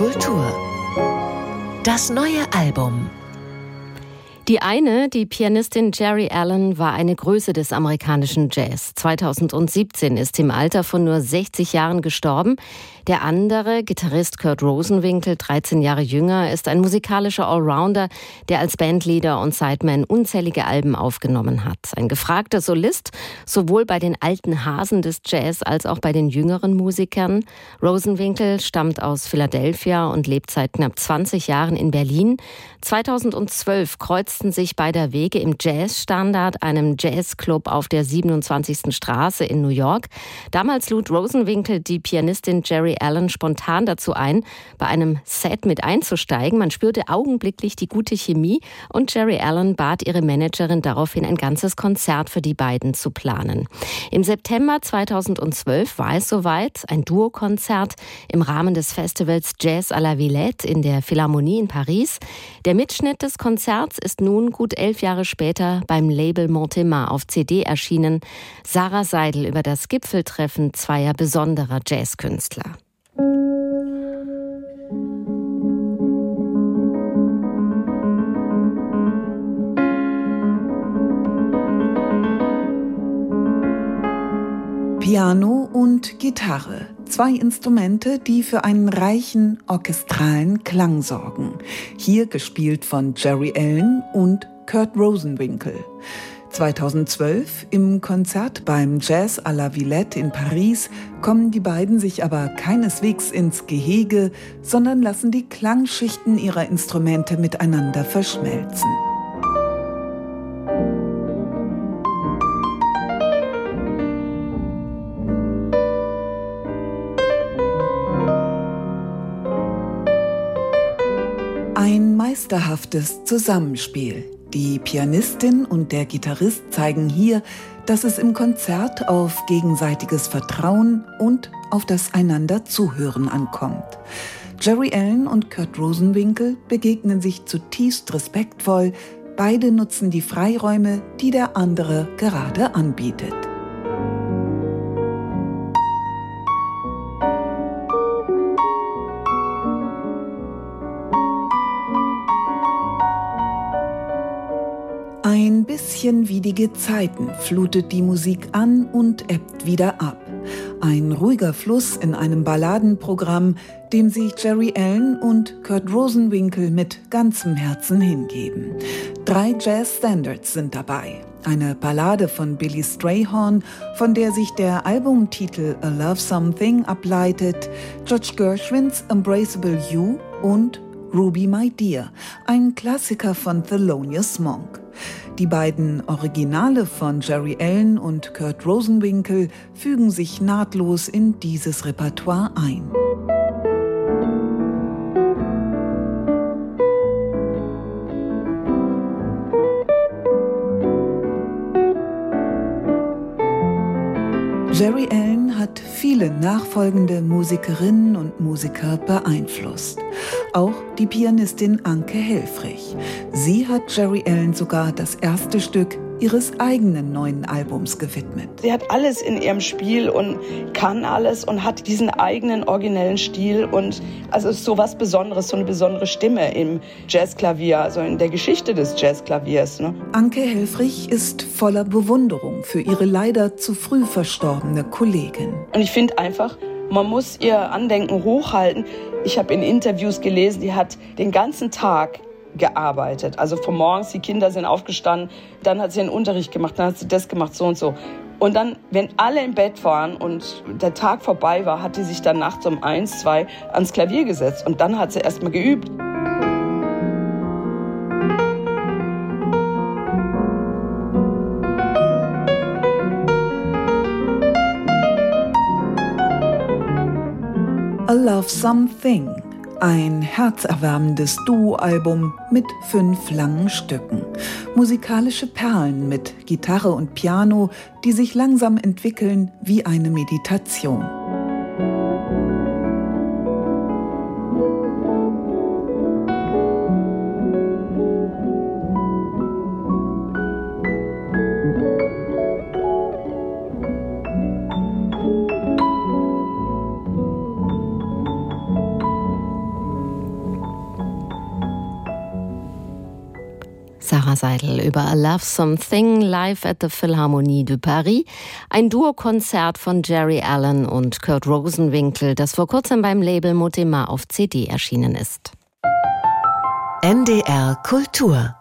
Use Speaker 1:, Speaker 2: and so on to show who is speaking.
Speaker 1: Kultur. Das neue Album.
Speaker 2: Die eine, die Pianistin Jerry Allen, war eine Größe des amerikanischen Jazz. 2017 ist im Alter von nur 60 Jahren gestorben. Der andere, Gitarrist Kurt Rosenwinkel, 13 Jahre jünger, ist ein musikalischer Allrounder, der als Bandleader und Sideman unzählige Alben aufgenommen hat. Ein gefragter Solist, sowohl bei den alten Hasen des Jazz als auch bei den jüngeren Musikern. Rosenwinkel stammt aus Philadelphia und lebt seit knapp 20 Jahren in Berlin. 2012 kreuzten sich beider Wege im Jazzstandard, einem Jazzclub auf der 27. Straße in New York. Damals lud Rosenwinkel die Pianistin Jerry Allen spontan dazu ein, bei einem Set mit einzusteigen. Man spürte augenblicklich die gute Chemie und Jerry Allen bat ihre Managerin daraufhin, ein ganzes Konzert für die beiden zu planen. Im September 2012 war es soweit, ein Duokonzert im Rahmen des Festivals Jazz à la Villette in der Philharmonie in Paris. Der Mitschnitt des Konzerts ist nun gut elf Jahre später beim Label Montemar auf CD erschienen. Sarah Seidel über das Gipfeltreffen zweier besonderer Jazzkünstler.
Speaker 3: Piano und Gitarre, zwei Instrumente, die für einen reichen orchestralen Klang sorgen. Hier gespielt von Jerry Allen und Kurt Rosenwinkel. 2012 im Konzert beim Jazz à la Villette in Paris kommen die beiden sich aber keineswegs ins Gehege, sondern lassen die Klangschichten ihrer Instrumente miteinander verschmelzen. Ein meisterhaftes Zusammenspiel. Die Pianistin und der Gitarrist zeigen hier, dass es im Konzert auf gegenseitiges Vertrauen und auf das einander Zuhören ankommt. Jerry Allen und Kurt Rosenwinkel begegnen sich zutiefst respektvoll, beide nutzen die Freiräume, die der andere gerade anbietet. Bisschen wie die Gezeiten flutet die Musik an und ebbt wieder ab. Ein ruhiger Fluss in einem Balladenprogramm, dem sich Jerry Allen und Kurt Rosenwinkel mit ganzem Herzen hingeben. Drei Jazz-Standards sind dabei. Eine Ballade von Billy Strayhorn, von der sich der Albumtitel A Love Something ableitet, George Gershwins Embraceable You und Ruby My Dear, ein Klassiker von Thelonious Monk. Die beiden Originale von Jerry Allen und Kurt Rosenwinkel fügen sich nahtlos in dieses Repertoire ein. Jerry Allen hat viele nachfolgende Musikerinnen und Musiker beeinflusst. Auch die Pianistin Anke Helfrich. Sie hat Jerry Allen sogar das erste Stück ihres eigenen neuen Albums gewidmet.
Speaker 4: Sie hat alles in ihrem Spiel und kann alles und hat diesen eigenen originellen Stil und also ist so was Besonderes, so eine besondere Stimme im Jazzklavier, also in der Geschichte des Jazzklaviers. Ne?
Speaker 3: Anke Helfrich ist voller Bewunderung für ihre leider zu früh verstorbene Kollegin.
Speaker 4: Und ich finde einfach, man muss ihr Andenken hochhalten. Ich habe in Interviews gelesen, die hat den ganzen Tag gearbeitet. Also von morgens, die Kinder sind aufgestanden, dann hat sie einen Unterricht gemacht, dann hat sie das gemacht, so und so. Und dann, wenn alle im Bett waren und der Tag vorbei war, hat sie sich dann nachts um eins, zwei ans Klavier gesetzt und dann hat sie erst mal geübt.
Speaker 3: A Love Something ein herzerwärmendes Duo-Album mit fünf langen Stücken. Musikalische Perlen mit Gitarre und Piano, die sich langsam entwickeln wie eine Meditation.
Speaker 2: Sarah Seidel über A Love Something live at the Philharmonie de Paris. Ein Duokonzert von Jerry Allen und Kurt Rosenwinkel, das vor kurzem beim Label Motema auf CD erschienen ist.
Speaker 1: NDR Kultur